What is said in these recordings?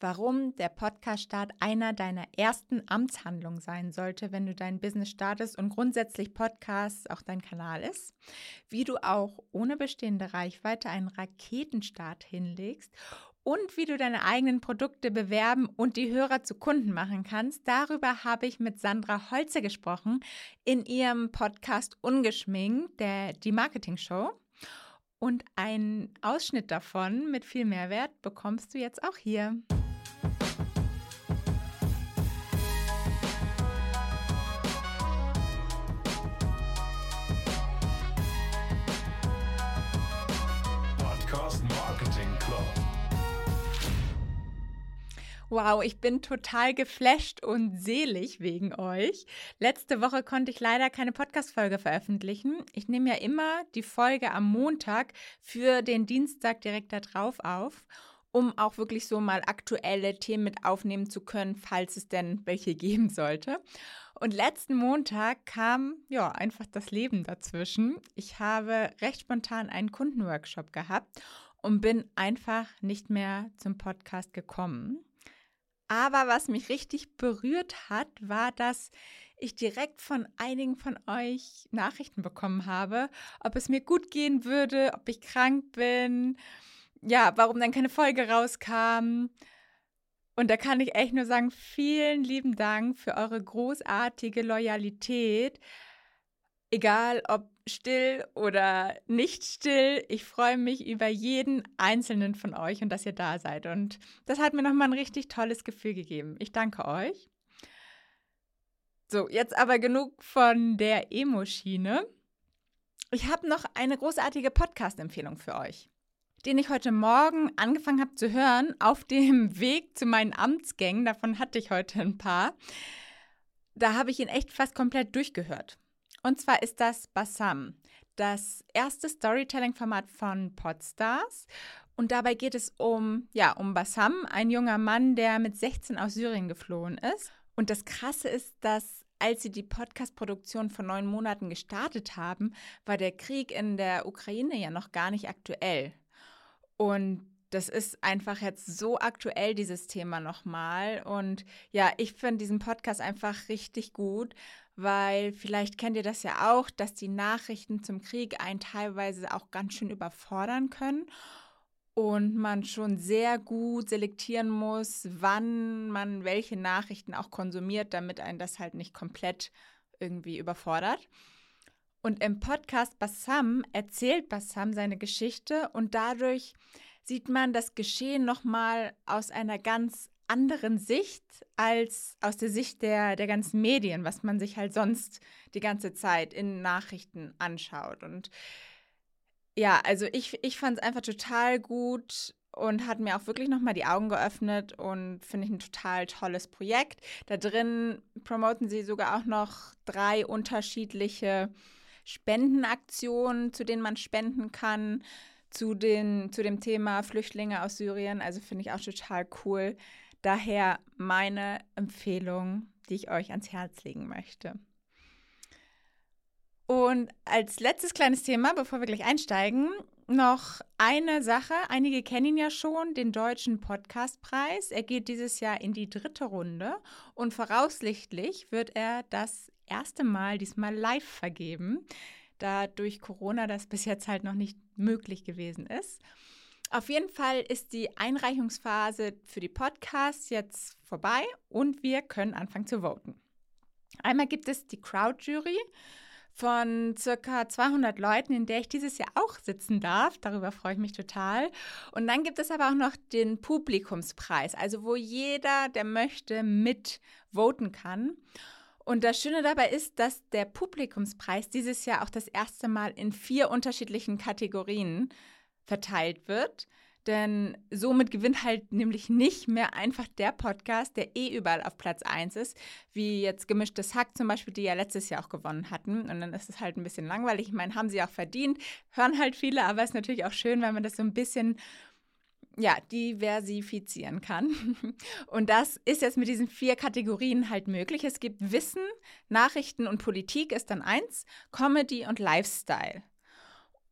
warum der Podcast-Start einer deiner ersten Amtshandlungen sein sollte, wenn du dein Business startest und grundsätzlich Podcast auch dein Kanal ist, wie du auch ohne bestehende Reichweite einen Raketenstart hinlegst und wie du deine eigenen Produkte bewerben und die Hörer zu Kunden machen kannst. Darüber habe ich mit Sandra Holze gesprochen in ihrem Podcast Ungeschminkt, der die Marketing Show. Und einen Ausschnitt davon mit viel Mehrwert bekommst du jetzt auch hier. Wow, ich bin total geflasht und selig wegen euch. Letzte Woche konnte ich leider keine Podcast-Folge veröffentlichen. Ich nehme ja immer die Folge am Montag für den Dienstag direkt da drauf auf, um auch wirklich so mal aktuelle Themen mit aufnehmen zu können, falls es denn welche geben sollte. Und letzten Montag kam ja einfach das Leben dazwischen. Ich habe recht spontan einen Kundenworkshop gehabt und bin einfach nicht mehr zum Podcast gekommen. Aber was mich richtig berührt hat, war, dass ich direkt von einigen von euch Nachrichten bekommen habe, ob es mir gut gehen würde, ob ich krank bin, ja, warum dann keine Folge rauskam. Und da kann ich echt nur sagen, vielen lieben Dank für eure großartige Loyalität. Egal ob still oder nicht still, ich freue mich über jeden einzelnen von euch und dass ihr da seid. Und das hat mir nochmal ein richtig tolles Gefühl gegeben. Ich danke euch. So, jetzt aber genug von der Emo-Schiene. Ich habe noch eine großartige Podcast-Empfehlung für euch, den ich heute Morgen angefangen habe zu hören auf dem Weg zu meinen Amtsgängen. Davon hatte ich heute ein paar. Da habe ich ihn echt fast komplett durchgehört. Und zwar ist das Bassam, das erste Storytelling-Format von Podstars. Und dabei geht es um, ja, um Bassam, ein junger Mann, der mit 16 aus Syrien geflohen ist. Und das Krasse ist, dass als sie die Podcast-Produktion vor neun Monaten gestartet haben, war der Krieg in der Ukraine ja noch gar nicht aktuell. Und das ist einfach jetzt so aktuell, dieses Thema nochmal. Und ja, ich finde diesen Podcast einfach richtig gut, weil vielleicht kennt ihr das ja auch, dass die Nachrichten zum Krieg einen teilweise auch ganz schön überfordern können und man schon sehr gut selektieren muss, wann man welche Nachrichten auch konsumiert, damit einen das halt nicht komplett irgendwie überfordert. Und im Podcast Bassam erzählt Bassam seine Geschichte und dadurch sieht man das Geschehen nochmal aus einer ganz anderen Sicht als aus der Sicht der, der ganzen Medien, was man sich halt sonst die ganze Zeit in Nachrichten anschaut. Und ja, also ich, ich fand es einfach total gut und hat mir auch wirklich nochmal die Augen geöffnet und finde ich ein total tolles Projekt. Da drin promoten sie sogar auch noch drei unterschiedliche Spendenaktionen, zu denen man spenden kann, zu, den, zu dem Thema Flüchtlinge aus Syrien. Also finde ich auch total cool. Daher meine Empfehlung, die ich euch ans Herz legen möchte. Und als letztes kleines Thema, bevor wir gleich einsteigen, noch eine Sache. Einige kennen ihn ja schon, den deutschen Podcastpreis. Er geht dieses Jahr in die dritte Runde und voraussichtlich wird er das erste Mal diesmal live vergeben, da durch Corona das bis jetzt halt noch nicht möglich gewesen ist. Auf jeden Fall ist die Einreichungsphase für die Podcasts jetzt vorbei und wir können anfangen zu voten. Einmal gibt es die Crowd-Jury von circa 200 Leuten, in der ich dieses Jahr auch sitzen darf. Darüber freue ich mich total. Und dann gibt es aber auch noch den Publikumspreis, also wo jeder, der möchte, mit voten kann. Und das Schöne dabei ist, dass der Publikumspreis dieses Jahr auch das erste Mal in vier unterschiedlichen Kategorien verteilt wird. Denn somit gewinnt halt nämlich nicht mehr einfach der Podcast, der eh überall auf Platz 1 ist, wie jetzt Gemischtes Hack zum Beispiel, die ja letztes Jahr auch gewonnen hatten. Und dann ist es halt ein bisschen langweilig. Ich meine, haben sie auch verdient, hören halt viele, aber es ist natürlich auch schön, wenn man das so ein bisschen ja, diversifizieren kann. Und das ist jetzt mit diesen vier Kategorien halt möglich. Es gibt Wissen, Nachrichten und Politik ist dann eins, Comedy und Lifestyle.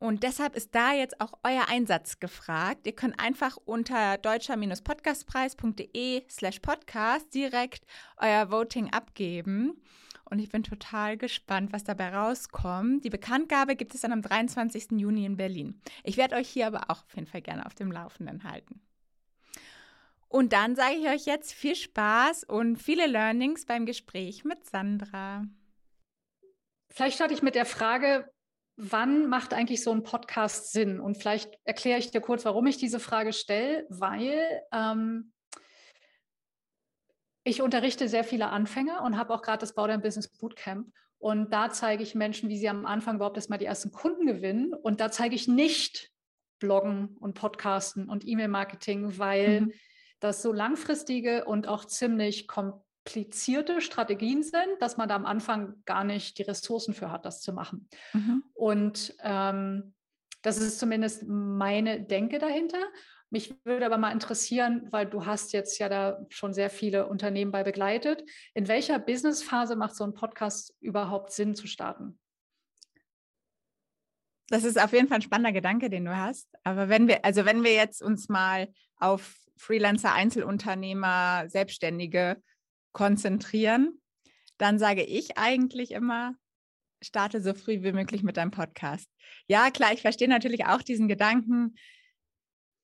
Und deshalb ist da jetzt auch euer Einsatz gefragt. Ihr könnt einfach unter deutscher-podcastpreis.de slash podcast direkt euer Voting abgeben. Und ich bin total gespannt, was dabei rauskommt. Die Bekanntgabe gibt es dann am 23. Juni in Berlin. Ich werde euch hier aber auch auf jeden Fall gerne auf dem Laufenden halten. Und dann sage ich euch jetzt viel Spaß und viele Learnings beim Gespräch mit Sandra. Vielleicht starte ich mit der Frage, wann macht eigentlich so ein Podcast Sinn? Und vielleicht erkläre ich dir kurz, warum ich diese Frage stelle, weil ähm, ich unterrichte sehr viele Anfänger und habe auch gerade das Bau dein Business Bootcamp. Und da zeige ich Menschen, wie sie am Anfang überhaupt erstmal die ersten Kunden gewinnen. Und da zeige ich nicht Bloggen und Podcasten und E-Mail-Marketing, weil mhm. das so langfristige und auch ziemlich komplizierte Strategien sind, dass man da am Anfang gar nicht die Ressourcen für hat, das zu machen. Mhm. Und ähm, das ist zumindest meine Denke dahinter. Mich würde aber mal interessieren, weil du hast jetzt ja da schon sehr viele Unternehmen bei begleitet. In welcher Businessphase macht so ein Podcast überhaupt Sinn zu starten? Das ist auf jeden Fall ein spannender Gedanke, den du hast. Aber wenn wir, also wenn wir jetzt uns mal auf Freelancer, Einzelunternehmer, Selbstständige konzentrieren, dann sage ich eigentlich immer, starte so früh wie möglich mit deinem Podcast. Ja, klar, ich verstehe natürlich auch diesen Gedanken,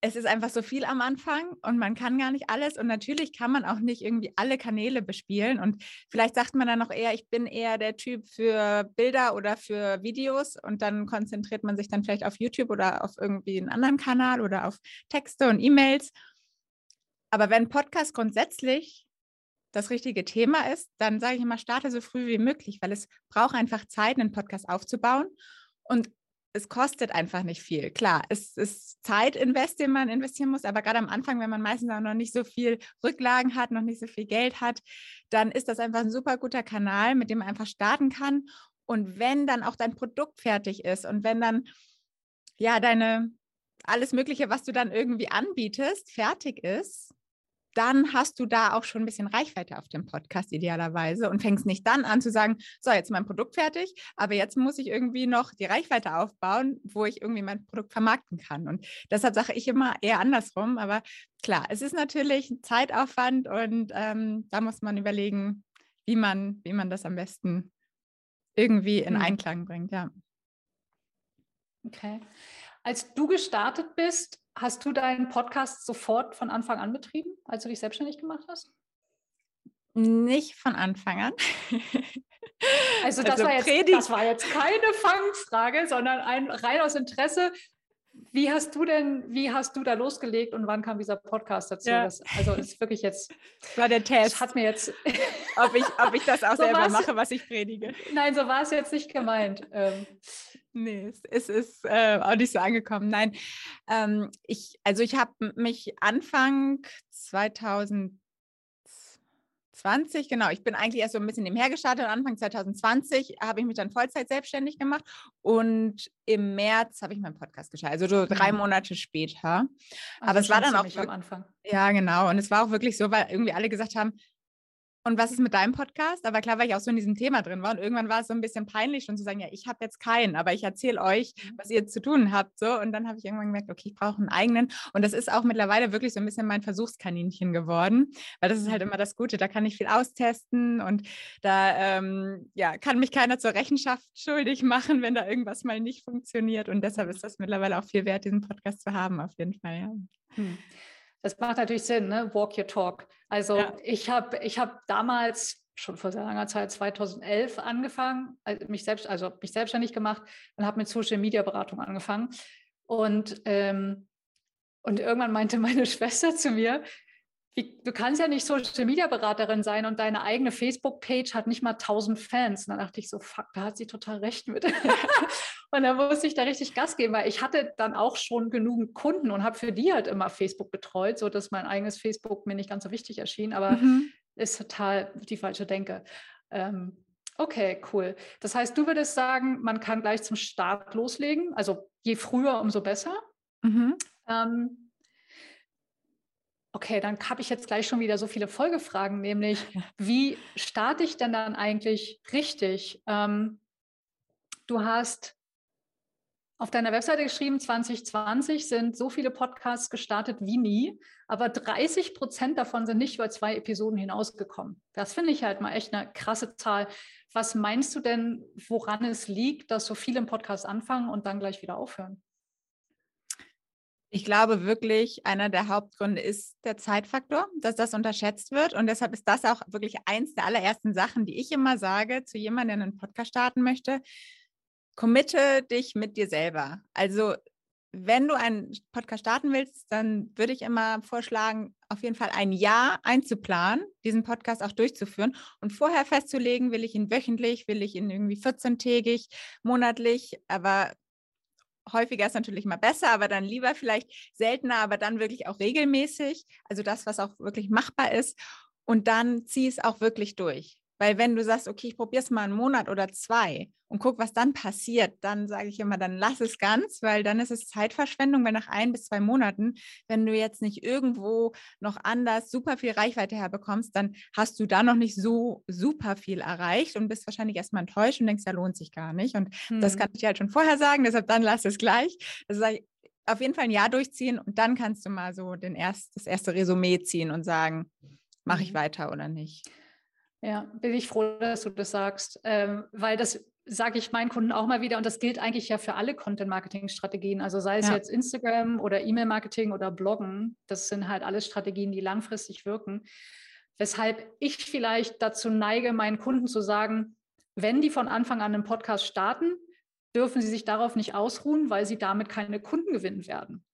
es ist einfach so viel am Anfang und man kann gar nicht alles. Und natürlich kann man auch nicht irgendwie alle Kanäle bespielen. Und vielleicht sagt man dann noch eher, ich bin eher der Typ für Bilder oder für Videos. Und dann konzentriert man sich dann vielleicht auf YouTube oder auf irgendwie einen anderen Kanal oder auf Texte und E-Mails. Aber wenn Podcast grundsätzlich das richtige Thema ist, dann sage ich immer, starte so früh wie möglich, weil es braucht einfach Zeit, einen Podcast aufzubauen. Und es kostet einfach nicht viel. Klar, es ist Zeitinvest, den man investieren muss, aber gerade am Anfang, wenn man meistens auch noch nicht so viel Rücklagen hat, noch nicht so viel Geld hat, dann ist das einfach ein super guter Kanal, mit dem man einfach starten kann. Und wenn dann auch dein Produkt fertig ist und wenn dann ja deine alles Mögliche, was du dann irgendwie anbietest, fertig ist, dann hast du da auch schon ein bisschen Reichweite auf dem Podcast idealerweise und fängst nicht dann an zu sagen, so, jetzt ist mein Produkt fertig, aber jetzt muss ich irgendwie noch die Reichweite aufbauen, wo ich irgendwie mein Produkt vermarkten kann. Und deshalb sage ich immer eher andersrum. Aber klar, es ist natürlich ein Zeitaufwand und ähm, da muss man überlegen, wie man, wie man das am besten irgendwie in hm. Einklang bringt, ja. Okay. Als du gestartet bist, Hast du deinen Podcast sofort von Anfang an betrieben, als du dich selbstständig gemacht hast? Nicht von Anfang an. Also das, also war, jetzt, das war jetzt keine Fangfrage, sondern ein rein aus Interesse. Wie hast du denn, wie hast du da losgelegt und wann kam dieser Podcast dazu? Ja. Das, also ist wirklich jetzt. War der Test. Hat mir jetzt. ob, ich, ob ich das auch so selber mache, was ich predige. Nein, so war es jetzt nicht gemeint. Ähm, Nee, es, ist äh, auch nicht so angekommen. Nein, ähm, ich, also ich habe mich Anfang 2020, genau, ich bin eigentlich erst so ein bisschen nebenher gestartet. Anfang 2020 habe ich mich dann Vollzeit selbstständig gemacht und im März habe ich meinen Podcast gestartet, also so drei mhm. Monate später. Also Aber es war dann auch am Anfang. Ja, genau. Und es war auch wirklich so, weil irgendwie alle gesagt haben, und was ist mit deinem Podcast? Aber klar, weil ich auch so in diesem Thema drin war. Und irgendwann war es so ein bisschen peinlich, schon zu sagen, ja, ich habe jetzt keinen, aber ich erzähle euch, mhm. was ihr zu tun habt. So. Und dann habe ich irgendwann gemerkt, okay, ich brauche einen eigenen. Und das ist auch mittlerweile wirklich so ein bisschen mein Versuchskaninchen geworden, weil das ist halt mhm. immer das Gute. Da kann ich viel austesten und da ähm, ja, kann mich keiner zur Rechenschaft schuldig machen, wenn da irgendwas mal nicht funktioniert. Und deshalb ist das mittlerweile auch viel wert, diesen Podcast zu haben, auf jeden Fall. Ja. Hm. Das macht natürlich Sinn, ne? Walk your talk. Also ja. ich habe ich hab damals schon vor sehr langer Zeit, 2011 angefangen, also mich selbst, also mich selbstständig gemacht und habe mit Social Media Beratung angefangen. Und, ähm, und irgendwann meinte meine Schwester zu mir, wie, du kannst ja nicht Social Media Beraterin sein und deine eigene Facebook-Page hat nicht mal 1000 Fans. Und dann dachte ich so, fuck, da hat sie total recht mit. und dann musste ich da richtig Gas geben, weil ich hatte dann auch schon genügend Kunden und habe für die halt immer Facebook betreut, sodass mein eigenes Facebook mir nicht ganz so wichtig erschien. Aber mhm. ist total die falsche Denke. Ähm, okay, cool. Das heißt, du würdest sagen, man kann gleich zum Start loslegen. Also je früher, umso besser. Mhm. Ähm, Okay, dann habe ich jetzt gleich schon wieder so viele Folgefragen, nämlich wie starte ich denn dann eigentlich richtig? Ähm, du hast auf deiner Webseite geschrieben, 2020 sind so viele Podcasts gestartet wie nie, aber 30 Prozent davon sind nicht über zwei Episoden hinausgekommen. Das finde ich halt mal echt eine krasse Zahl. Was meinst du denn, woran es liegt, dass so viele im Podcast anfangen und dann gleich wieder aufhören? Ich glaube wirklich, einer der Hauptgründe ist der Zeitfaktor, dass das unterschätzt wird. Und deshalb ist das auch wirklich eins der allerersten Sachen, die ich immer sage zu jemandem, der einen Podcast starten möchte committe dich mit dir selber. Also wenn du einen Podcast starten willst, dann würde ich immer vorschlagen, auf jeden Fall ein Jahr einzuplanen, diesen Podcast auch durchzuführen und vorher festzulegen, will ich ihn wöchentlich, will ich ihn irgendwie 14-tägig, monatlich, aber häufiger ist natürlich mal besser, aber dann lieber vielleicht seltener, aber dann wirklich auch regelmäßig, also das, was auch wirklich machbar ist und dann zieh es auch wirklich durch. Weil wenn du sagst, okay, ich probiere es mal einen Monat oder zwei und guck, was dann passiert, dann sage ich immer, dann lass es ganz, weil dann ist es Zeitverschwendung, weil nach ein bis zwei Monaten, wenn du jetzt nicht irgendwo noch anders super viel Reichweite herbekommst, dann hast du da noch nicht so super viel erreicht und bist wahrscheinlich erstmal enttäuscht und denkst, ja, lohnt sich gar nicht. Und hm. das kann ich dir halt schon vorher sagen, deshalb dann lass es gleich. Das sage ich, auf jeden Fall ein Jahr durchziehen und dann kannst du mal so den erst, das erste Resümee ziehen und sagen, mache ich mhm. weiter oder nicht. Ja, bin ich froh, dass du das sagst, ähm, weil das sage ich meinen Kunden auch mal wieder und das gilt eigentlich ja für alle Content-Marketing-Strategien. Also sei es ja. jetzt Instagram oder E-Mail-Marketing oder Bloggen, das sind halt alles Strategien, die langfristig wirken. Weshalb ich vielleicht dazu neige, meinen Kunden zu sagen, wenn die von Anfang an einen Podcast starten, dürfen sie sich darauf nicht ausruhen, weil sie damit keine Kunden gewinnen werden.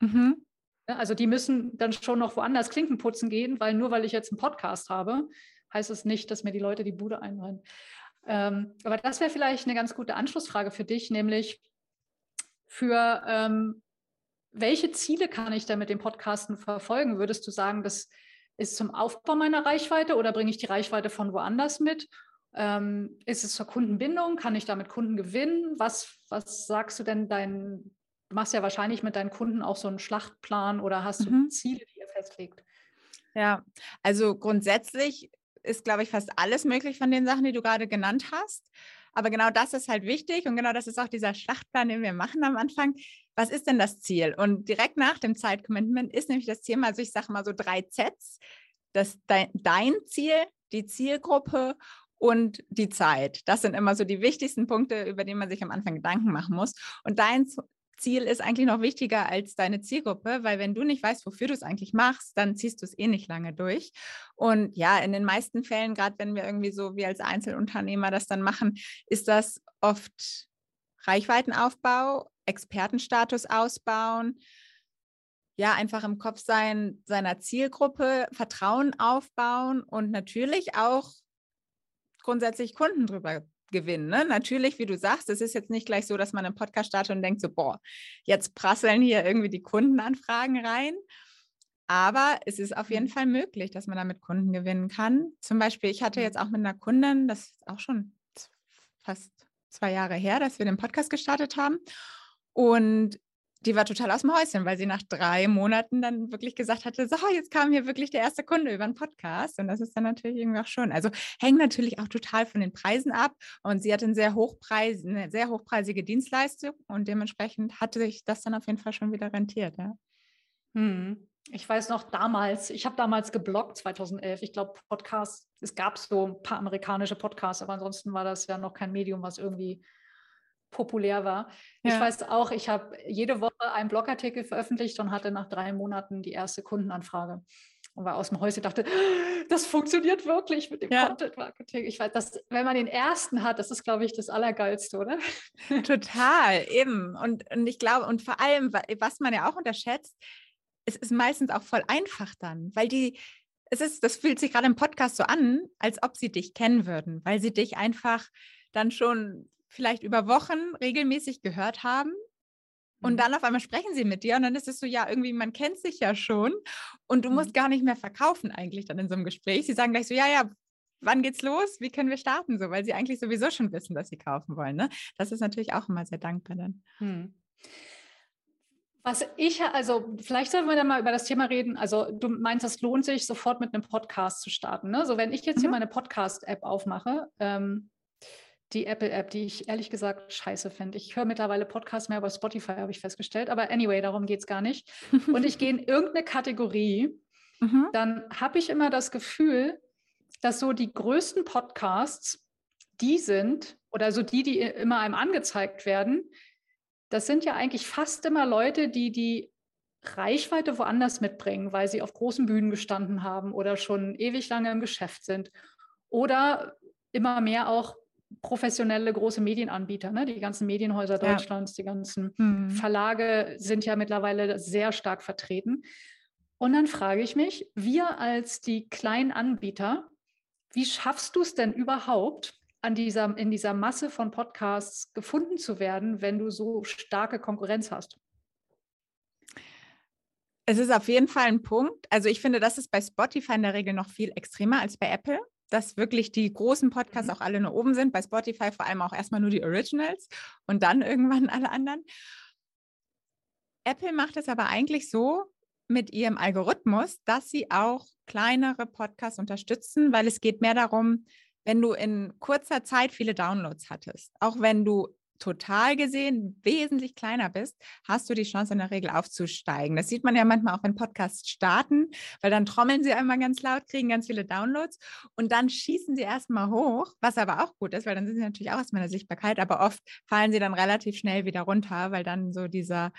Mhm. Also die müssen dann schon noch woanders Klinken putzen gehen, weil nur weil ich jetzt einen Podcast habe, heißt es nicht, dass mir die Leute die Bude einrennen. Ähm, aber das wäre vielleicht eine ganz gute Anschlussfrage für dich, nämlich für ähm, welche Ziele kann ich denn mit dem Podcasten verfolgen? Würdest du sagen, das ist zum Aufbau meiner Reichweite oder bringe ich die Reichweite von woanders mit? Ähm, ist es zur Kundenbindung? Kann ich damit Kunden gewinnen? Was, was sagst du denn deinen, du machst ja wahrscheinlich mit deinen Kunden auch so einen Schlachtplan oder hast du mhm. Ziele, die ihr festlegt? Ja, also grundsätzlich ist, glaube ich, fast alles möglich von den Sachen, die du gerade genannt hast. Aber genau das ist halt wichtig und genau das ist auch dieser Schlachtplan, den wir machen am Anfang. Was ist denn das Ziel? Und direkt nach dem Zeitcommitment ist nämlich das Thema, also ich sage mal so drei Zs. Das dein, Ziel, die Zielgruppe und die Zeit. Das sind immer so die wichtigsten Punkte, über die man sich am Anfang Gedanken machen muss. Und dein Ziel ist eigentlich noch wichtiger als deine Zielgruppe, weil wenn du nicht weißt, wofür du es eigentlich machst, dann ziehst du es eh nicht lange durch. Und ja, in den meisten Fällen, gerade wenn wir irgendwie so wie als Einzelunternehmer das dann machen, ist das oft Reichweitenaufbau, Expertenstatus ausbauen, ja, einfach im Kopf sein seiner Zielgruppe, Vertrauen aufbauen und natürlich auch grundsätzlich Kunden drüber gewinnen. Ne? Natürlich, wie du sagst, es ist jetzt nicht gleich so, dass man einen Podcast startet und denkt so, boah, jetzt prasseln hier irgendwie die Kundenanfragen rein. Aber es ist auf jeden mhm. Fall möglich, dass man damit Kunden gewinnen kann. Zum Beispiel, ich hatte jetzt auch mit einer Kundin, das ist auch schon fast zwei Jahre her, dass wir den Podcast gestartet haben. Und die war total aus dem Häuschen, weil sie nach drei Monaten dann wirklich gesagt hatte, so, jetzt kam hier wirklich der erste Kunde über einen Podcast. Und das ist dann natürlich irgendwie auch schon. Also hängt natürlich auch total von den Preisen ab. Und sie hatte eine sehr, Hochpreis, eine sehr hochpreisige Dienstleistung und dementsprechend hatte sich das dann auf jeden Fall schon wieder rentiert. Ja. Hm. Ich weiß noch damals, ich habe damals gebloggt 2011. Ich glaube, Podcasts, es gab so ein paar amerikanische Podcasts, aber ansonsten war das ja noch kein Medium, was irgendwie populär war. Ja. Ich weiß auch, ich habe jede Woche einen Blogartikel veröffentlicht und hatte nach drei Monaten die erste Kundenanfrage und war aus dem Häuschen dachte, das funktioniert wirklich mit dem ja. Content Marketing. Ich weiß, dass, wenn man den ersten hat, das ist, glaube ich, das Allergeilste, oder? Total, eben. Und, und ich glaube, und vor allem, was man ja auch unterschätzt, es ist meistens auch voll einfach dann, weil die, es ist, das fühlt sich gerade im Podcast so an, als ob sie dich kennen würden, weil sie dich einfach dann schon vielleicht über Wochen regelmäßig gehört haben. Und mhm. dann auf einmal sprechen sie mit dir und dann ist es so, ja, irgendwie, man kennt sich ja schon und du musst mhm. gar nicht mehr verkaufen eigentlich dann in so einem Gespräch. Sie sagen gleich so, ja, ja, wann geht's los? Wie können wir starten? So, weil sie eigentlich sowieso schon wissen, dass sie kaufen wollen. Ne? Das ist natürlich auch immer sehr dankbar dann. Hm. Was ich, also vielleicht sollten wir dann mal über das Thema reden. Also du meinst, es lohnt sich, sofort mit einem Podcast zu starten. Ne? So, wenn ich jetzt mhm. hier meine Podcast-App aufmache, ähm, die Apple-App, die ich ehrlich gesagt scheiße finde. Ich höre mittlerweile Podcasts mehr über Spotify, habe ich festgestellt. Aber anyway, darum geht es gar nicht. Und ich gehe in irgendeine Kategorie, mhm. dann habe ich immer das Gefühl, dass so die größten Podcasts die sind, oder so die, die immer einem angezeigt werden, das sind ja eigentlich fast immer Leute, die die Reichweite woanders mitbringen, weil sie auf großen Bühnen gestanden haben oder schon ewig lange im Geschäft sind. Oder immer mehr auch professionelle große Medienanbieter, ne? die ganzen Medienhäuser Deutschlands, ja. die ganzen mhm. Verlage sind ja mittlerweile sehr stark vertreten. Und dann frage ich mich, wir als die kleinen Anbieter, wie schaffst du es denn überhaupt, an dieser, in dieser Masse von Podcasts gefunden zu werden, wenn du so starke Konkurrenz hast? Es ist auf jeden Fall ein Punkt. Also ich finde, das ist bei Spotify in der Regel noch viel extremer als bei Apple, dass wirklich die großen Podcasts mhm. auch alle nur oben sind. Bei Spotify vor allem auch erstmal nur die Originals und dann irgendwann alle anderen. Apple macht es aber eigentlich so mit ihrem Algorithmus, dass sie auch kleinere Podcasts unterstützen, weil es geht mehr darum, wenn du in kurzer Zeit viele Downloads hattest, auch wenn du total gesehen wesentlich kleiner bist, hast du die Chance in der Regel aufzusteigen. Das sieht man ja manchmal auch, wenn Podcasts starten, weil dann trommeln sie einmal ganz laut, kriegen ganz viele Downloads und dann schießen sie erstmal hoch, was aber auch gut ist, weil dann sind sie natürlich auch erstmal in der Sichtbarkeit, aber oft fallen sie dann relativ schnell wieder runter, weil dann so dieser,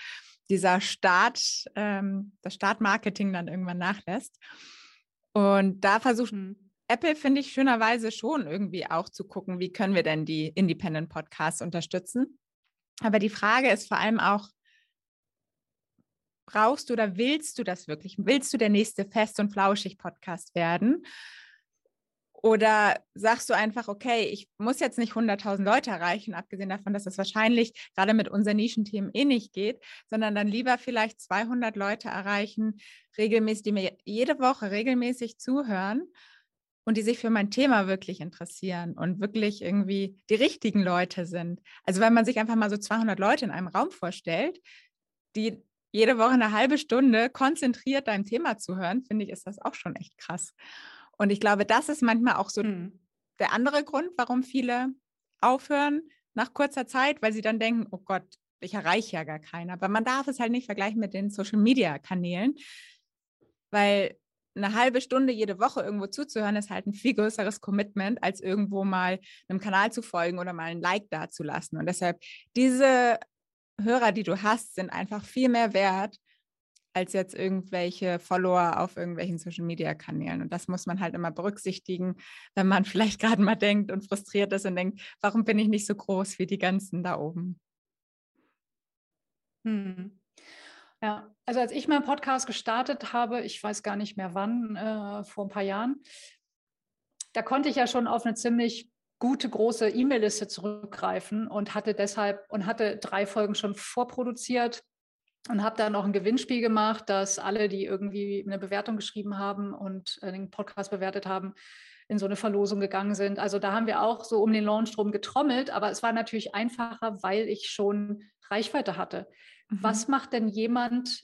dieser Start, ähm, das Startmarketing dann irgendwann nachlässt. Und da versucht mhm Apple finde ich schönerweise schon irgendwie auch zu gucken, wie können wir denn die Independent Podcasts unterstützen. Aber die Frage ist vor allem auch, brauchst du oder willst du das wirklich? Willst du der nächste Fest- und Flauschig-Podcast werden? Oder sagst du einfach, okay, ich muss jetzt nicht 100.000 Leute erreichen, abgesehen davon, dass es wahrscheinlich gerade mit unseren Nischenthemen eh nicht geht, sondern dann lieber vielleicht 200 Leute erreichen, regelmäßig, die mir jede Woche regelmäßig zuhören und die sich für mein Thema wirklich interessieren und wirklich irgendwie die richtigen Leute sind. Also wenn man sich einfach mal so 200 Leute in einem Raum vorstellt, die jede Woche eine halbe Stunde konzentriert deinem Thema zuhören, finde ich, ist das auch schon echt krass. Und ich glaube, das ist manchmal auch so mhm. der andere Grund, warum viele aufhören nach kurzer Zeit, weil sie dann denken, oh Gott, ich erreiche ja gar keinen. Aber man darf es halt nicht vergleichen mit den Social-Media-Kanälen, weil eine halbe Stunde jede Woche irgendwo zuzuhören, ist halt ein viel größeres Commitment, als irgendwo mal einem Kanal zu folgen oder mal ein Like dazulassen. Und deshalb, diese Hörer, die du hast, sind einfach viel mehr wert als jetzt irgendwelche Follower auf irgendwelchen Social-Media-Kanälen. Und das muss man halt immer berücksichtigen, wenn man vielleicht gerade mal denkt und frustriert ist und denkt, warum bin ich nicht so groß wie die ganzen da oben? Hm. Ja, also als ich meinen Podcast gestartet habe, ich weiß gar nicht mehr wann, äh, vor ein paar Jahren, da konnte ich ja schon auf eine ziemlich gute große E-Mail-Liste zurückgreifen und hatte deshalb und hatte drei Folgen schon vorproduziert und habe dann auch ein Gewinnspiel gemacht, dass alle, die irgendwie eine Bewertung geschrieben haben und äh, den Podcast bewertet haben, in so eine Verlosung gegangen sind. Also da haben wir auch so um den Launch drum getrommelt, aber es war natürlich einfacher, weil ich schon Reichweite hatte. Mhm. Was macht denn jemand,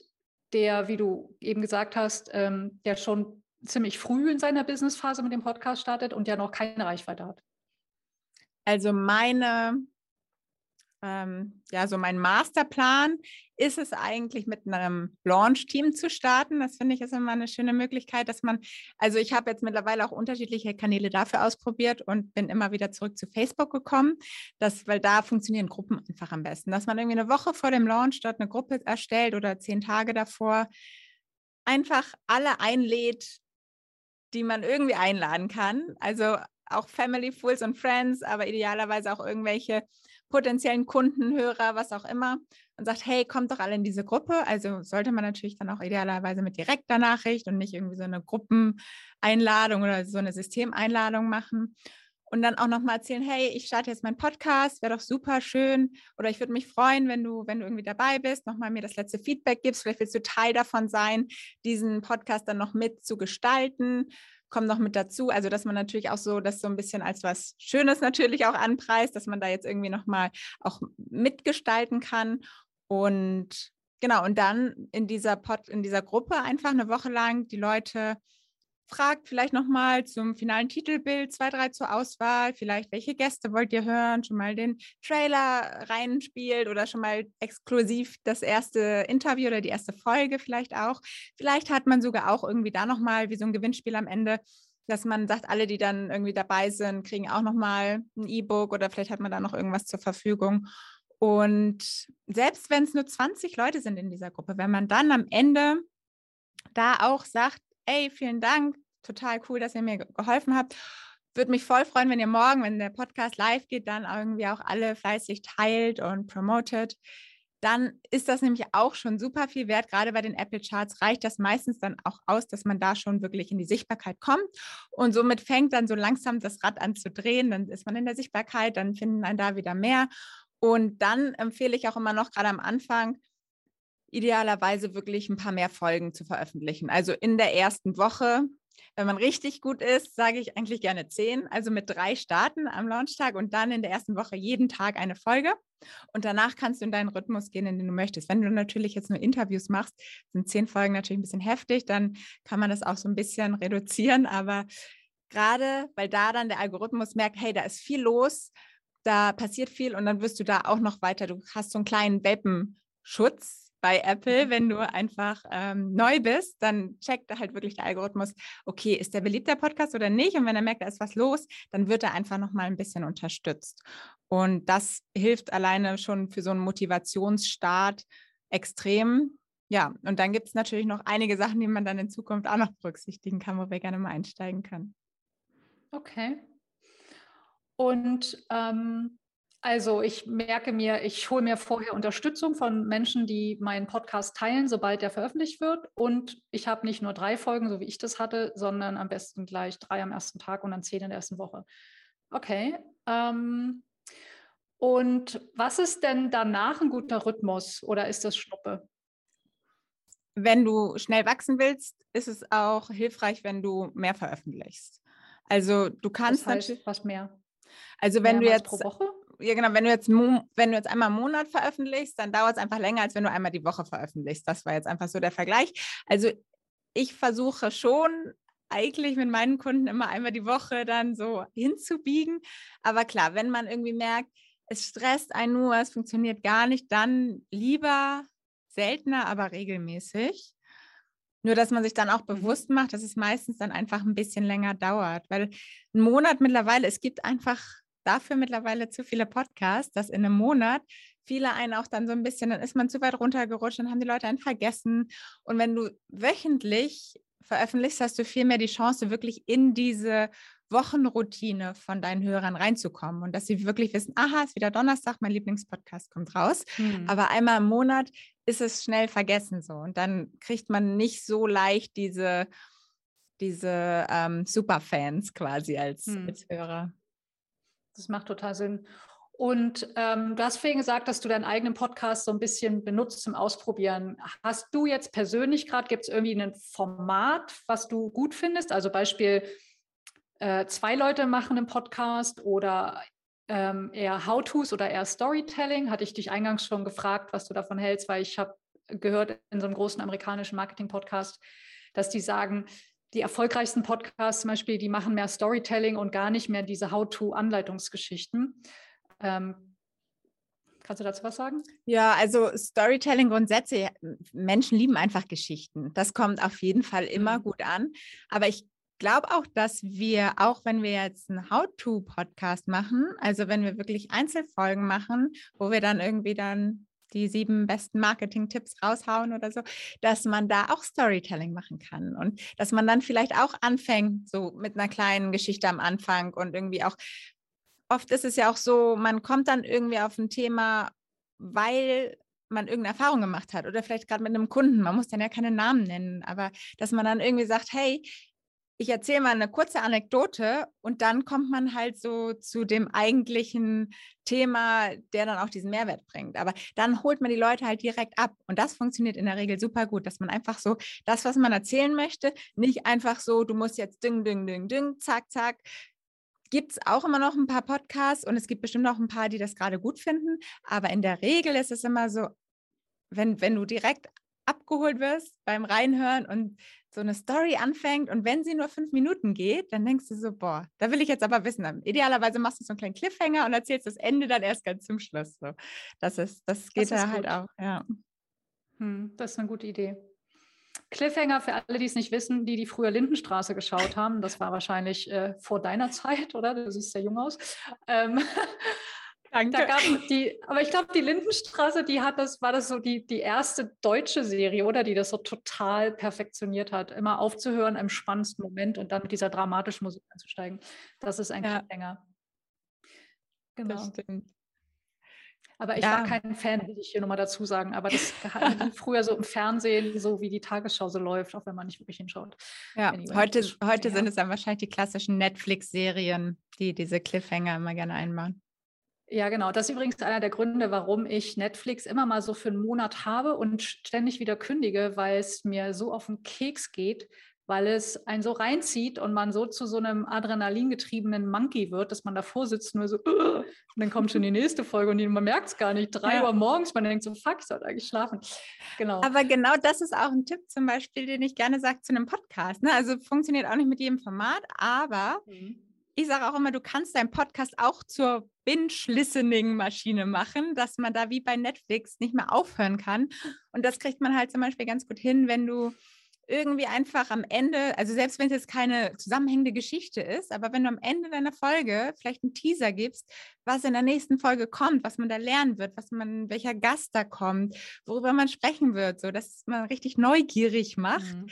der, wie du eben gesagt hast, ähm, der schon ziemlich früh in seiner Businessphase mit dem Podcast startet und der noch keine Reichweite hat? Also meine ähm, ja, so mein Masterplan ist es eigentlich mit einem Launch-Team zu starten. Das finde ich ist immer eine schöne Möglichkeit, dass man, also ich habe jetzt mittlerweile auch unterschiedliche Kanäle dafür ausprobiert und bin immer wieder zurück zu Facebook gekommen, dass, weil da funktionieren Gruppen einfach am besten, dass man irgendwie eine Woche vor dem Launch dort eine Gruppe erstellt oder zehn Tage davor, einfach alle einlädt, die man irgendwie einladen kann. Also auch Family, Fools und Friends, aber idealerweise auch irgendwelche potenziellen Kunden, Hörer, was auch immer und sagt, hey, kommt doch alle in diese Gruppe. Also sollte man natürlich dann auch idealerweise mit direkter Nachricht und nicht irgendwie so eine Gruppeneinladung oder so eine Systemeinladung machen. Und dann auch nochmal erzählen, hey, ich starte jetzt meinen Podcast, wäre doch super schön. Oder ich würde mich freuen, wenn du, wenn du irgendwie dabei bist, nochmal mir das letzte Feedback gibst. Vielleicht willst du Teil davon sein, diesen Podcast dann noch mit zu gestalten kommen noch mit dazu. Also, dass man natürlich auch so das so ein bisschen als was Schönes natürlich auch anpreist, dass man da jetzt irgendwie nochmal auch mitgestalten kann. Und genau, und dann in dieser Pod, in dieser Gruppe einfach eine Woche lang die Leute fragt vielleicht nochmal zum finalen Titelbild zwei, drei zur Auswahl, vielleicht welche Gäste wollt ihr hören, schon mal den Trailer reinspielt oder schon mal exklusiv das erste Interview oder die erste Folge vielleicht auch. Vielleicht hat man sogar auch irgendwie da nochmal wie so ein Gewinnspiel am Ende, dass man sagt, alle, die dann irgendwie dabei sind, kriegen auch nochmal ein E-Book oder vielleicht hat man da noch irgendwas zur Verfügung. Und selbst wenn es nur 20 Leute sind in dieser Gruppe, wenn man dann am Ende da auch sagt, ey, vielen Dank, total cool, dass ihr mir geholfen habt. Würde mich voll freuen, wenn ihr morgen, wenn der Podcast live geht, dann irgendwie auch alle fleißig teilt und promotet. Dann ist das nämlich auch schon super viel wert. Gerade bei den Apple Charts reicht das meistens dann auch aus, dass man da schon wirklich in die Sichtbarkeit kommt. Und somit fängt dann so langsam das Rad an zu drehen. Dann ist man in der Sichtbarkeit, dann finden einen da wieder mehr. Und dann empfehle ich auch immer noch gerade am Anfang, idealerweise wirklich ein paar mehr Folgen zu veröffentlichen. Also in der ersten Woche, wenn man richtig gut ist, sage ich eigentlich gerne zehn. Also mit drei starten am Launchtag und dann in der ersten Woche jeden Tag eine Folge. Und danach kannst du in deinen Rhythmus gehen, in den du möchtest. Wenn du natürlich jetzt nur Interviews machst, sind zehn Folgen natürlich ein bisschen heftig, dann kann man das auch so ein bisschen reduzieren. Aber gerade weil da dann der Algorithmus merkt, hey, da ist viel los, da passiert viel und dann wirst du da auch noch weiter. Du hast so einen kleinen Welpenschutz bei Apple, mhm. wenn du einfach ähm, neu bist, dann checkt halt wirklich der Algorithmus, okay, ist der beliebter Podcast oder nicht? Und wenn er merkt, da ist was los, dann wird er einfach noch mal ein bisschen unterstützt. Und das hilft alleine schon für so einen Motivationsstart extrem. Ja, und dann gibt es natürlich noch einige Sachen, die man dann in Zukunft auch noch berücksichtigen kann, wo wir gerne mal einsteigen können. Okay. Und ähm, also ich merke mir, ich hole mir vorher Unterstützung von Menschen, die meinen Podcast teilen, sobald der veröffentlicht wird. Und ich habe nicht nur drei Folgen, so wie ich das hatte, sondern am besten gleich drei am ersten Tag und dann zehn in der ersten Woche. Okay. Ähm, und was ist denn danach ein guter Rhythmus oder ist das Schnuppe? Wenn du schnell wachsen willst, ist es auch hilfreich, wenn du mehr veröffentlichst. Also du kannst das heißt, natürlich. Was mehr? Also wenn Mehrmals du jetzt pro Woche? Ja genau, wenn du jetzt wenn du jetzt einmal im Monat veröffentlichst, dann dauert es einfach länger, als wenn du einmal die Woche veröffentlichst. Das war jetzt einfach so der Vergleich. Also ich versuche schon eigentlich mit meinen Kunden immer einmal die Woche dann so hinzubiegen. Aber klar, wenn man irgendwie merkt, es stresst einen nur, es funktioniert gar nicht, dann lieber seltener, aber regelmäßig. Nur, dass man sich dann auch mhm. bewusst macht, dass es meistens dann einfach ein bisschen länger dauert. Weil ein Monat mittlerweile, es gibt einfach dafür mittlerweile zu viele Podcasts, dass in einem Monat viele einen auch dann so ein bisschen, dann ist man zu weit runtergerutscht, dann haben die Leute einen vergessen. Und wenn du wöchentlich veröffentlichst, hast du viel mehr die Chance, wirklich in diese Wochenroutine von deinen Hörern reinzukommen und dass sie wirklich wissen, aha, ist wieder Donnerstag, mein Lieblingspodcast kommt raus. Hm. Aber einmal im Monat ist es schnell vergessen so und dann kriegt man nicht so leicht diese, diese ähm, Superfans quasi als, hm. als Hörer. Das macht total Sinn. Und ähm, du hast vorhin gesagt, dass du deinen eigenen Podcast so ein bisschen benutzt zum Ausprobieren. Hast du jetzt persönlich gerade, gibt es irgendwie ein Format, was du gut findest? Also Beispiel, äh, zwei Leute machen einen Podcast oder ähm, eher How-Tos oder eher Storytelling? Hatte ich dich eingangs schon gefragt, was du davon hältst, weil ich habe gehört in so einem großen amerikanischen Marketing-Podcast, dass die sagen, die erfolgreichsten Podcasts zum Beispiel, die machen mehr Storytelling und gar nicht mehr diese How-to-Anleitungsgeschichten. Ähm, kannst du dazu was sagen? Ja, also Storytelling grundsätzlich, Menschen lieben einfach Geschichten. Das kommt auf jeden Fall immer mhm. gut an. Aber ich glaube auch, dass wir, auch wenn wir jetzt einen How-to-Podcast machen, also wenn wir wirklich Einzelfolgen machen, wo wir dann irgendwie dann die sieben besten Marketing-Tipps raushauen oder so, dass man da auch Storytelling machen kann und dass man dann vielleicht auch anfängt, so mit einer kleinen Geschichte am Anfang und irgendwie auch, oft ist es ja auch so, man kommt dann irgendwie auf ein Thema, weil man irgendeine Erfahrung gemacht hat oder vielleicht gerade mit einem Kunden, man muss dann ja keine Namen nennen, aber dass man dann irgendwie sagt, hey, ich erzähle mal eine kurze Anekdote und dann kommt man halt so zu dem eigentlichen Thema, der dann auch diesen Mehrwert bringt. Aber dann holt man die Leute halt direkt ab und das funktioniert in der Regel super gut, dass man einfach so das, was man erzählen möchte, nicht einfach so, du musst jetzt ding, ding, ding, ding, zack, zack. Gibt es auch immer noch ein paar Podcasts und es gibt bestimmt auch ein paar, die das gerade gut finden. Aber in der Regel ist es immer so, wenn, wenn du direkt abgeholt wirst beim Reinhören und so eine Story anfängt und wenn sie nur fünf Minuten geht, dann denkst du so, boah, da will ich jetzt aber wissen. Idealerweise machst du so einen kleinen Cliffhanger und erzählst das Ende dann erst ganz zum Schluss. So. Das ist, das geht das da halt auch, ja. Hm, das ist eine gute Idee. Cliffhanger für alle, die es nicht wissen, die die früher Lindenstraße geschaut haben. Das war wahrscheinlich äh, vor deiner Zeit, oder? Du siehst sehr jung aus. Ähm, Danke. Da gab die, aber ich glaube, die Lindenstraße, die hat das, war das so die, die erste deutsche Serie, oder? Die das so total perfektioniert hat. Immer aufzuhören im spannendsten Moment und dann mit dieser dramatischen Musik einzusteigen. Das ist ein ja. Cliffhanger. Genau. Aber ich ja. war kein Fan, will ich hier nochmal dazu sagen. Aber das früher so im Fernsehen, so wie die Tagesschau so läuft, auch wenn man nicht wirklich hinschaut. Ja, anyway, heute, heute sind es dann wahrscheinlich die klassischen Netflix-Serien, die diese Cliffhanger immer gerne einbauen. Ja, genau. Das ist übrigens einer der Gründe, warum ich Netflix immer mal so für einen Monat habe und ständig wieder kündige, weil es mir so auf den Keks geht, weil es einen so reinzieht und man so zu so einem adrenalingetriebenen Monkey wird, dass man davor sitzt nur so, und dann kommt schon die nächste Folge und man merkt es gar nicht. Drei ja. Uhr morgens, man denkt so, fuck, ich sollte eigentlich schlafen. Genau. Aber genau das ist auch ein Tipp zum Beispiel, den ich gerne sage zu einem Podcast. Ne? Also funktioniert auch nicht mit jedem Format, aber mhm ich sage auch immer, du kannst deinen Podcast auch zur Binge-Listening-Maschine machen, dass man da wie bei Netflix nicht mehr aufhören kann. Und das kriegt man halt zum Beispiel ganz gut hin, wenn du irgendwie einfach am Ende, also selbst wenn es jetzt keine zusammenhängende Geschichte ist, aber wenn du am Ende deiner Folge vielleicht einen Teaser gibst, was in der nächsten Folge kommt, was man da lernen wird, was man, welcher Gast da kommt, worüber man sprechen wird, so dass man richtig neugierig macht. Mhm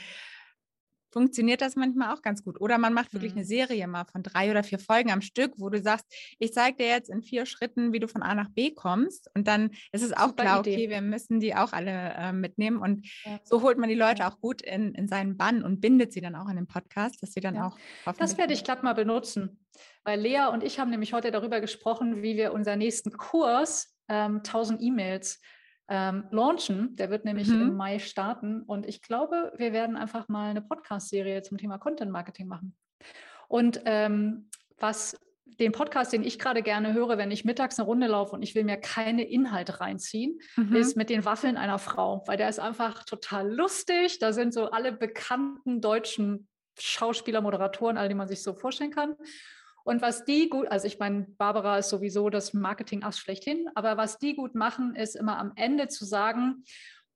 funktioniert das manchmal auch ganz gut. Oder man macht wirklich mhm. eine Serie mal von drei oder vier Folgen am Stück, wo du sagst, ich zeige dir jetzt in vier Schritten, wie du von A nach B kommst. Und dann ist es auch klar, Idee. okay, wir müssen die auch alle äh, mitnehmen. Und ja. so holt man die Leute ja. auch gut in, in seinen Bann und bindet sie dann auch in den Podcast, dass sie dann ja. auch. Das werde ich glatt mal benutzen. Weil Lea und ich haben nämlich heute darüber gesprochen, wie wir unseren nächsten Kurs ähm, 1000 E-Mails ähm, launchen. Der wird nämlich mhm. im Mai starten. Und ich glaube, wir werden einfach mal eine Podcast-Serie zum Thema Content Marketing machen. Und ähm, was den Podcast, den ich gerade gerne höre, wenn ich mittags eine Runde laufe und ich will mir keine Inhalte reinziehen, mhm. ist mit den Waffeln einer Frau, weil der ist einfach total lustig. Da sind so alle bekannten deutschen Schauspieler, Moderatoren, alle, die man sich so vorstellen kann. Und was die gut, also ich meine, Barbara ist sowieso das Marketing-Ass schlechthin, aber was die gut machen, ist immer am Ende zu sagen,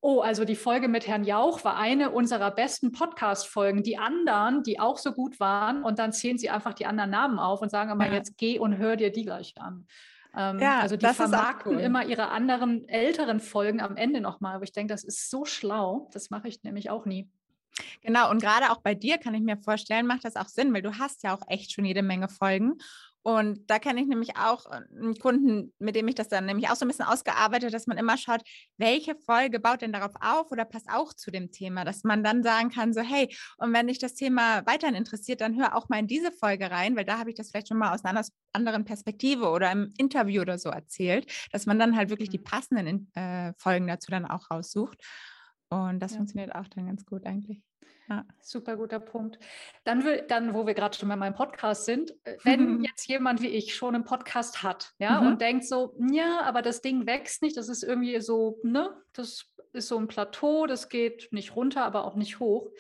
Oh, also die Folge mit Herrn Jauch war eine unserer besten Podcast-Folgen. Die anderen, die auch so gut waren, und dann zählen sie einfach die anderen Namen auf und sagen immer, ja. jetzt geh und hör dir die gleich an. Ähm, ja, also die vermarkten cool. immer ihre anderen älteren Folgen am Ende nochmal. Aber ich denke, das ist so schlau. Das mache ich nämlich auch nie. Genau, und gerade auch bei dir kann ich mir vorstellen, macht das auch Sinn, weil du hast ja auch echt schon jede Menge Folgen. Und da kenne ich nämlich auch äh, einen Kunden, mit dem ich das dann nämlich auch so ein bisschen ausgearbeitet, dass man immer schaut, welche Folge baut denn darauf auf oder passt auch zu dem Thema, dass man dann sagen kann, so hey, und wenn dich das Thema weiterhin interessiert, dann hör auch mal in diese Folge rein, weil da habe ich das vielleicht schon mal aus einer anderen Perspektive oder im Interview oder so erzählt, dass man dann halt wirklich die mhm. passenden äh, Folgen dazu dann auch raussucht. Und das ja. funktioniert auch dann ganz gut eigentlich. Ja. Super guter Punkt. Dann, will, dann, wo wir gerade schon bei meinem Podcast sind, äh, wenn jetzt jemand wie ich schon einen Podcast hat, ja, mhm. und denkt so, ja, aber das Ding wächst nicht, das ist irgendwie so, ne, das ist so ein Plateau, das geht nicht runter, aber auch nicht hoch.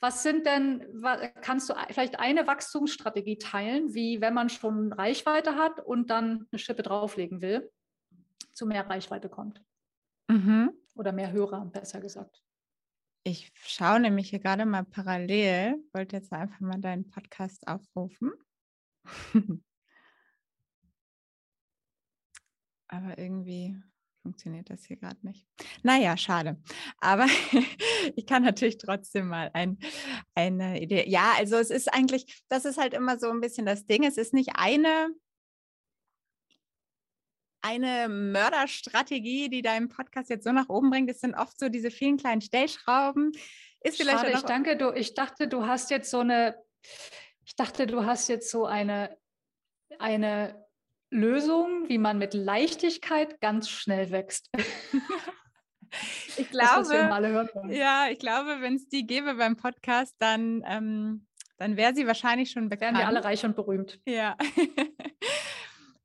Was sind denn, kannst du vielleicht eine Wachstumsstrategie teilen, wie wenn man schon Reichweite hat und dann eine Schippe drauflegen will, zu mehr Reichweite kommt? Mhm. Oder mehr Hörer, besser gesagt. Ich schaue nämlich hier gerade mal parallel, wollte jetzt einfach mal deinen Podcast aufrufen. Aber irgendwie funktioniert das hier gerade nicht. Naja, schade. Aber ich kann natürlich trotzdem mal ein, eine Idee. Ja, also es ist eigentlich, das ist halt immer so ein bisschen das Ding. Es ist nicht eine eine Mörderstrategie, die deinen Podcast jetzt so nach oben bringt? Es sind oft so diese vielen kleinen Stellschrauben. Ist vielleicht Schade, ich danke, du, ich dachte, du hast jetzt so eine, ich dachte, du hast jetzt so eine, eine Lösung, wie man mit Leichtigkeit ganz schnell wächst. ich glaube, ja, ich glaube, wenn es die gäbe beim Podcast, dann, ähm, dann wäre sie wahrscheinlich schon bekannt. Wären wir alle reich und berühmt. Ja.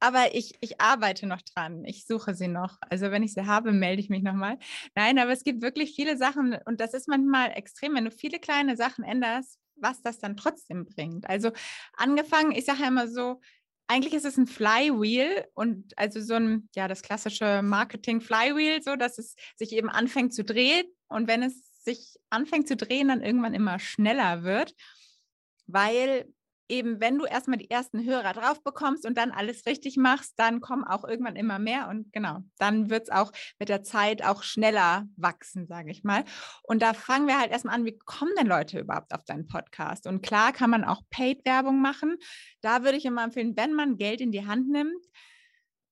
aber ich, ich arbeite noch dran. Ich suche sie noch. Also wenn ich sie habe, melde ich mich nochmal. Nein, aber es gibt wirklich viele Sachen und das ist manchmal extrem, wenn du viele kleine Sachen änderst, was das dann trotzdem bringt. Also angefangen, ich sage ja immer so, eigentlich ist es ein Flywheel und also so ein, ja, das klassische Marketing-Flywheel, so dass es sich eben anfängt zu drehen und wenn es sich anfängt zu drehen, dann irgendwann immer schneller wird, weil eben, wenn du erstmal die ersten Hörer drauf bekommst und dann alles richtig machst, dann kommen auch irgendwann immer mehr und genau, dann wird es auch mit der Zeit auch schneller wachsen, sage ich mal. Und da fangen wir halt erstmal an, wie kommen denn Leute überhaupt auf deinen Podcast? Und klar kann man auch Paid-Werbung machen. Da würde ich immer empfehlen, wenn man Geld in die Hand nimmt,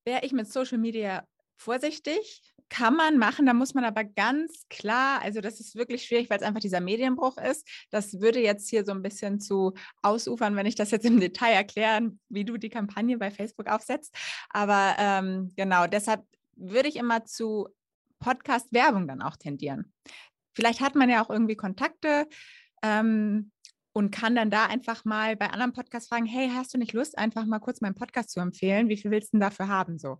wäre ich mit Social Media vorsichtig, kann man machen, da muss man aber ganz klar, also das ist wirklich schwierig, weil es einfach dieser Medienbruch ist. Das würde jetzt hier so ein bisschen zu ausufern, wenn ich das jetzt im Detail erklären, wie du die Kampagne bei Facebook aufsetzt. Aber ähm, genau, deshalb würde ich immer zu Podcast-Werbung dann auch tendieren. Vielleicht hat man ja auch irgendwie Kontakte. Ähm, und kann dann da einfach mal bei anderen Podcasts fragen, hey, hast du nicht Lust, einfach mal kurz meinen Podcast zu empfehlen? Wie viel willst du denn dafür haben? So.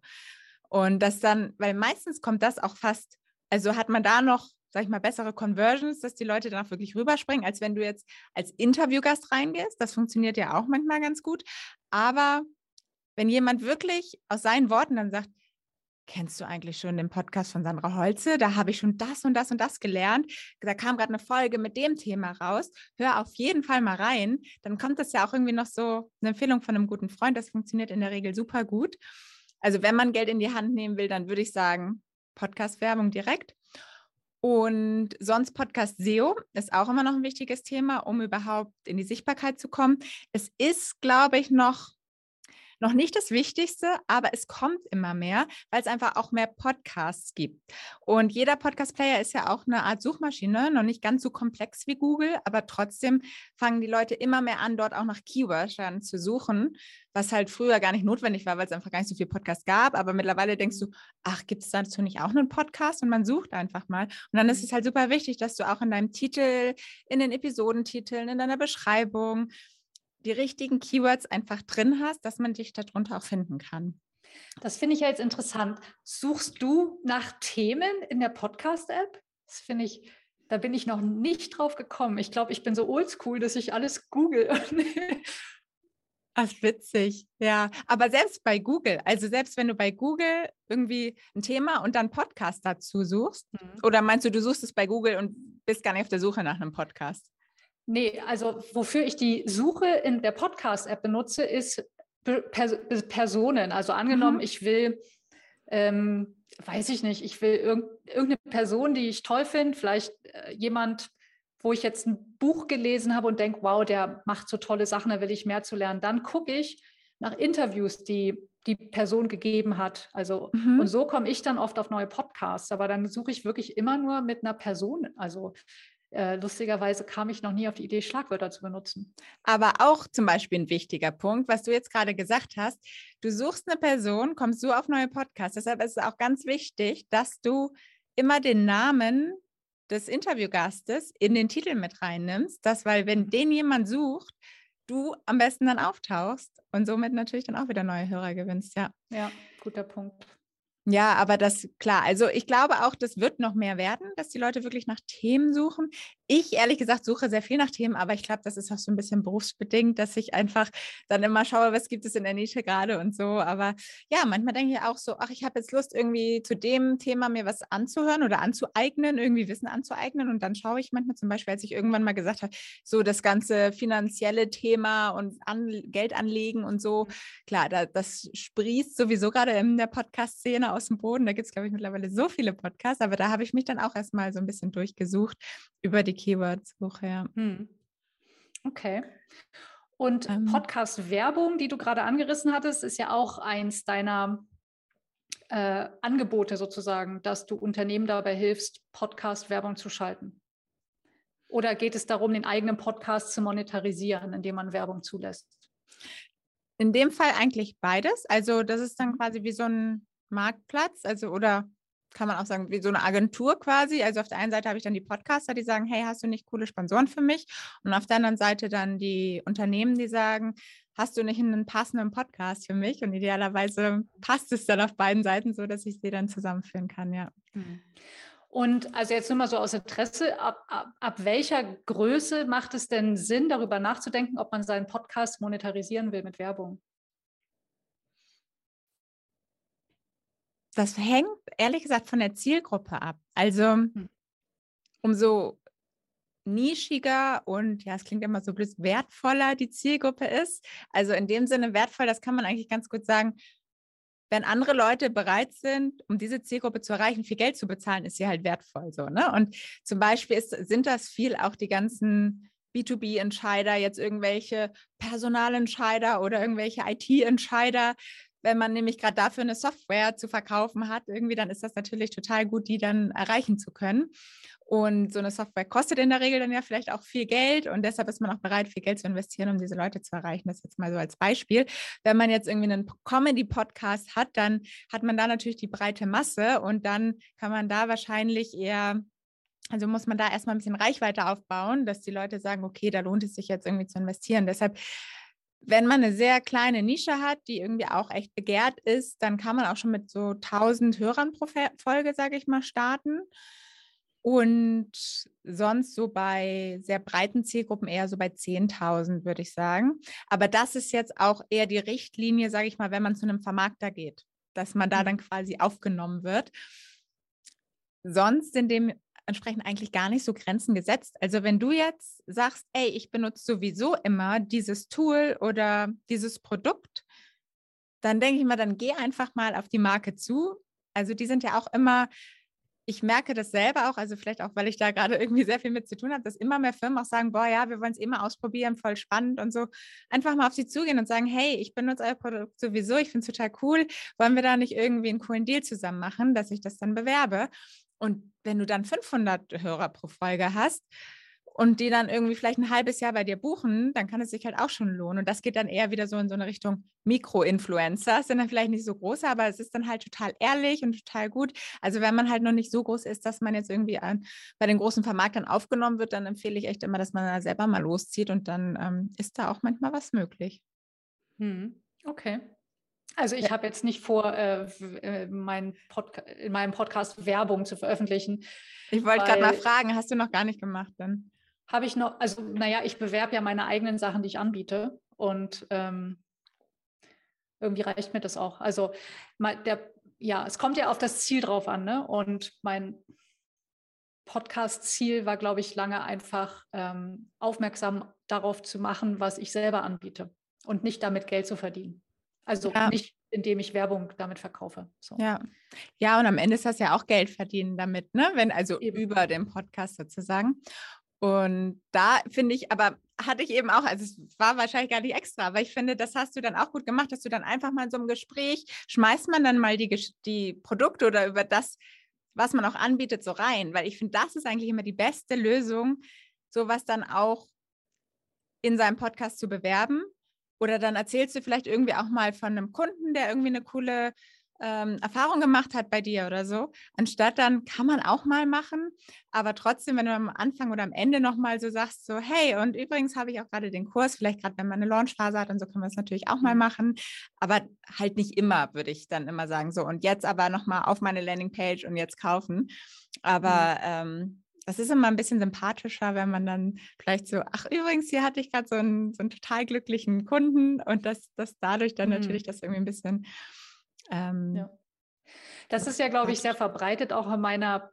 Und das dann, weil meistens kommt das auch fast, also hat man da noch, sag ich mal, bessere Conversions, dass die Leute dann auch wirklich rüberspringen, als wenn du jetzt als Interviewgast reingehst. Das funktioniert ja auch manchmal ganz gut. Aber wenn jemand wirklich aus seinen Worten dann sagt, kennst du eigentlich schon den Podcast von Sandra Holze? Da habe ich schon das und das und das gelernt. Da kam gerade eine Folge mit dem Thema raus. Hör auf jeden Fall mal rein. Dann kommt das ja auch irgendwie noch so eine Empfehlung von einem guten Freund. Das funktioniert in der Regel super gut. Also wenn man Geld in die Hand nehmen will, dann würde ich sagen, Podcast-Werbung direkt. Und sonst Podcast SEO ist auch immer noch ein wichtiges Thema, um überhaupt in die Sichtbarkeit zu kommen. Es ist, glaube ich, noch noch nicht das Wichtigste, aber es kommt immer mehr, weil es einfach auch mehr Podcasts gibt. Und jeder Podcast-Player ist ja auch eine Art Suchmaschine, noch nicht ganz so komplex wie Google, aber trotzdem fangen die Leute immer mehr an, dort auch nach Keywords zu suchen, was halt früher gar nicht notwendig war, weil es einfach gar nicht so viel Podcasts gab. Aber mittlerweile denkst du, ach, gibt es dazu nicht auch einen Podcast? Und man sucht einfach mal. Und dann ist mhm. es halt super wichtig, dass du auch in deinem Titel, in den Episodentiteln, in deiner Beschreibung, die richtigen Keywords einfach drin hast, dass man dich darunter auch finden kann. Das finde ich ja jetzt interessant. Suchst du nach Themen in der Podcast-App? Das finde ich, da bin ich noch nicht drauf gekommen. Ich glaube, ich bin so oldschool, dass ich alles google. Ach, witzig. Ja, aber selbst bei Google, also selbst wenn du bei Google irgendwie ein Thema und dann Podcast dazu suchst, mhm. oder meinst du, du suchst es bei Google und bist gar nicht auf der Suche nach einem Podcast? Nee, also wofür ich die Suche in der Podcast-App benutze, ist Personen. Also angenommen, mhm. ich will, ähm, weiß ich nicht, ich will irg irgendeine Person, die ich toll finde, vielleicht äh, jemand, wo ich jetzt ein Buch gelesen habe und denke, wow, der macht so tolle Sachen, da will ich mehr zu lernen. Dann gucke ich nach Interviews, die die Person gegeben hat. Also mhm. und so komme ich dann oft auf neue Podcasts. Aber dann suche ich wirklich immer nur mit einer Person. Also äh, lustigerweise kam ich noch nie auf die Idee, Schlagwörter zu benutzen. Aber auch zum Beispiel ein wichtiger Punkt, was du jetzt gerade gesagt hast, du suchst eine Person, kommst du auf neue Podcasts. Deshalb ist es auch ganz wichtig, dass du immer den Namen des Interviewgastes in den Titel mit reinnimmst, das, weil wenn den jemand sucht, du am besten dann auftauchst und somit natürlich dann auch wieder neue Hörer gewinnst, ja. Ja, guter Punkt. Ja, aber das, klar, also ich glaube auch, das wird noch mehr werden, dass die Leute wirklich nach Themen suchen. Ich ehrlich gesagt suche sehr viel nach Themen, aber ich glaube, das ist auch so ein bisschen berufsbedingt, dass ich einfach dann immer schaue, was gibt es in der Nische gerade und so. Aber ja, manchmal denke ich auch so, ach, ich habe jetzt Lust, irgendwie zu dem Thema mir was anzuhören oder anzueignen, irgendwie Wissen anzueignen. Und dann schaue ich manchmal zum Beispiel, als ich irgendwann mal gesagt habe, so das ganze finanzielle Thema und an, Geld anlegen und so, mhm. klar, da, das sprießt sowieso gerade in der Podcast-Szene aus dem Boden. Da gibt es, glaube ich, mittlerweile so viele Podcasts, aber da habe ich mich dann auch erstmal so ein bisschen durchgesucht über die Keyword-Suche. Ja. Hm. Okay. Und ähm, Podcast-Werbung, die du gerade angerissen hattest, ist ja auch eins deiner äh, Angebote sozusagen, dass du Unternehmen dabei hilfst, Podcast-Werbung zu schalten. Oder geht es darum, den eigenen Podcast zu monetarisieren, indem man Werbung zulässt? In dem Fall eigentlich beides. Also das ist dann quasi wie so ein Marktplatz, also oder kann man auch sagen, wie so eine Agentur quasi. Also auf der einen Seite habe ich dann die Podcaster, die sagen, hey, hast du nicht coole Sponsoren für mich? Und auf der anderen Seite dann die Unternehmen, die sagen, hast du nicht einen passenden Podcast für mich? Und idealerweise passt es dann auf beiden Seiten so, dass ich sie dann zusammenführen kann, ja. Mhm. Und also jetzt nur mal so aus Interesse, ab, ab, ab, welcher Größe macht es denn Sinn, darüber nachzudenken, ob man seinen Podcast monetarisieren will mit Werbung? Das hängt ehrlich gesagt von der Zielgruppe ab. Also hm. umso nischiger und ja, es klingt immer so blöd, wertvoller die Zielgruppe ist. Also in dem Sinne wertvoll, das kann man eigentlich ganz gut sagen, wenn andere Leute bereit sind, um diese Zielgruppe zu erreichen, viel Geld zu bezahlen, ist sie halt wertvoll so. Ne? Und zum Beispiel ist, sind das viel auch die ganzen B2B-Entscheider, jetzt irgendwelche Personalentscheider oder irgendwelche IT-Entscheider. Wenn man nämlich gerade dafür eine Software zu verkaufen hat, irgendwie, dann ist das natürlich total gut, die dann erreichen zu können. Und so eine Software kostet in der Regel dann ja vielleicht auch viel Geld und deshalb ist man auch bereit, viel Geld zu investieren, um diese Leute zu erreichen. Das jetzt mal so als Beispiel. Wenn man jetzt irgendwie einen Comedy-Podcast hat, dann hat man da natürlich die breite Masse und dann kann man da wahrscheinlich eher also muss man da erstmal ein bisschen Reichweite aufbauen, dass die Leute sagen, okay, da lohnt es sich jetzt irgendwie zu investieren. Deshalb, wenn man eine sehr kleine Nische hat, die irgendwie auch echt begehrt ist, dann kann man auch schon mit so 1000 Hörern pro Folge, sage ich mal, starten. Und sonst so bei sehr breiten Zielgruppen eher so bei 10.000, würde ich sagen. Aber das ist jetzt auch eher die Richtlinie, sage ich mal, wenn man zu einem Vermarkter geht, dass man da mhm. dann quasi aufgenommen wird. Sonst sind dementsprechend eigentlich gar nicht so Grenzen gesetzt. Also wenn du jetzt sagst, ey, ich benutze sowieso immer dieses Tool oder dieses Produkt, dann denke ich mal, dann geh einfach mal auf die Marke zu. Also die sind ja auch immer ich merke das selber auch, also vielleicht auch, weil ich da gerade irgendwie sehr viel mit zu tun habe, dass immer mehr Firmen auch sagen, boah, ja, wir wollen es immer ausprobieren, voll spannend und so. Einfach mal auf sie zugehen und sagen, hey, ich benutze euer Produkt sowieso, ich finde es total cool. Wollen wir da nicht irgendwie einen coolen Deal zusammen machen, dass ich das dann bewerbe? Und wenn du dann 500 Hörer pro Folge hast, und die dann irgendwie vielleicht ein halbes Jahr bei dir buchen, dann kann es sich halt auch schon lohnen. Und das geht dann eher wieder so in so eine Richtung Mikro-Influencer. Sind dann vielleicht nicht so große, aber es ist dann halt total ehrlich und total gut. Also wenn man halt noch nicht so groß ist, dass man jetzt irgendwie an, bei den großen Vermarktern aufgenommen wird, dann empfehle ich echt immer, dass man da selber mal loszieht und dann ähm, ist da auch manchmal was möglich. Hm. Okay. Also ich habe jetzt nicht vor, äh, äh mein in meinem Podcast Werbung zu veröffentlichen. Ich wollte gerade mal fragen, hast du noch gar nicht gemacht dann? habe ich noch, also naja, ich bewerbe ja meine eigenen Sachen, die ich anbiete. Und ähm, irgendwie reicht mir das auch. Also der, ja, es kommt ja auf das Ziel drauf an, ne? Und mein Podcast-Ziel war, glaube ich, lange einfach ähm, aufmerksam darauf zu machen, was ich selber anbiete und nicht damit Geld zu verdienen. Also ja. nicht, indem ich Werbung damit verkaufe. So. Ja. ja, und am Ende ist das ja auch Geld verdienen damit, ne? Wenn also Eben. über den Podcast sozusagen. Und da finde ich, aber hatte ich eben auch, also es war wahrscheinlich gar nicht extra, aber ich finde, das hast du dann auch gut gemacht, dass du dann einfach mal in so einem Gespräch, schmeißt man dann mal die, die Produkte oder über das, was man auch anbietet, so rein, weil ich finde, das ist eigentlich immer die beste Lösung, sowas dann auch in seinem Podcast zu bewerben. Oder dann erzählst du vielleicht irgendwie auch mal von einem Kunden, der irgendwie eine coole ähm, Erfahrung gemacht hat bei dir oder so. Anstatt dann kann man auch mal machen, aber trotzdem, wenn du am Anfang oder am Ende nochmal so sagst, so, hey, und übrigens habe ich auch gerade den Kurs, vielleicht gerade wenn man eine Launchphase hat und so kann man es natürlich auch mal mhm. machen, aber halt nicht immer, würde ich dann immer sagen, so, und jetzt aber nochmal auf meine Landingpage und jetzt kaufen. Aber mhm. ähm, das ist immer ein bisschen sympathischer, wenn man dann vielleicht so, ach übrigens, hier hatte ich gerade so einen, so einen total glücklichen Kunden und dass das dadurch dann mhm. natürlich das irgendwie ein bisschen ähm, ja. Das ist ja, glaube ich, sehr verbreitet auch in meiner,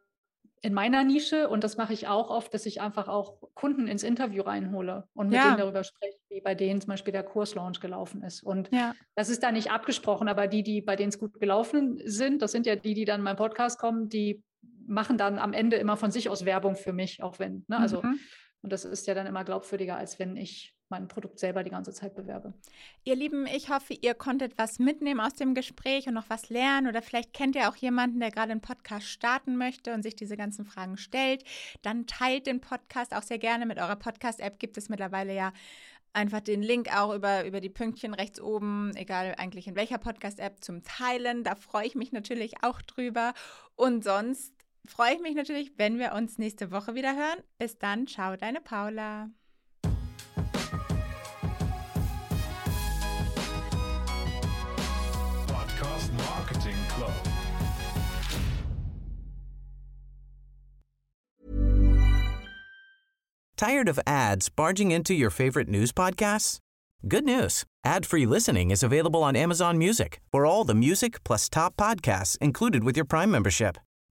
in meiner Nische und das mache ich auch oft, dass ich einfach auch Kunden ins Interview reinhole und mit ja. denen darüber spreche, wie bei denen zum Beispiel der Kurslaunch gelaufen ist. Und ja. das ist da nicht abgesprochen, aber die, die bei denen es gut gelaufen sind, das sind ja die, die dann in meinen Podcast kommen, die machen dann am Ende immer von sich aus Werbung für mich, auch wenn, ne, also mhm. und das ist ja dann immer glaubwürdiger, als wenn ich mein Produkt selber die ganze Zeit bewerbe. Ihr Lieben, ich hoffe, ihr konntet was mitnehmen aus dem Gespräch und noch was lernen oder vielleicht kennt ihr auch jemanden, der gerade einen Podcast starten möchte und sich diese ganzen Fragen stellt. Dann teilt den Podcast auch sehr gerne mit eurer Podcast-App. Gibt es mittlerweile ja einfach den Link auch über, über die Pünktchen rechts oben, egal eigentlich in welcher Podcast-App, zum Teilen. Da freue ich mich natürlich auch drüber. Und sonst freue ich mich natürlich, wenn wir uns nächste Woche wieder hören. Bis dann, ciao, deine Paula. Podcast Marketing Club. Tired of ads barging into your favorite news podcasts? Good news. Ad-free listening is available on Amazon Music. For all the music plus top podcasts included with your Prime membership.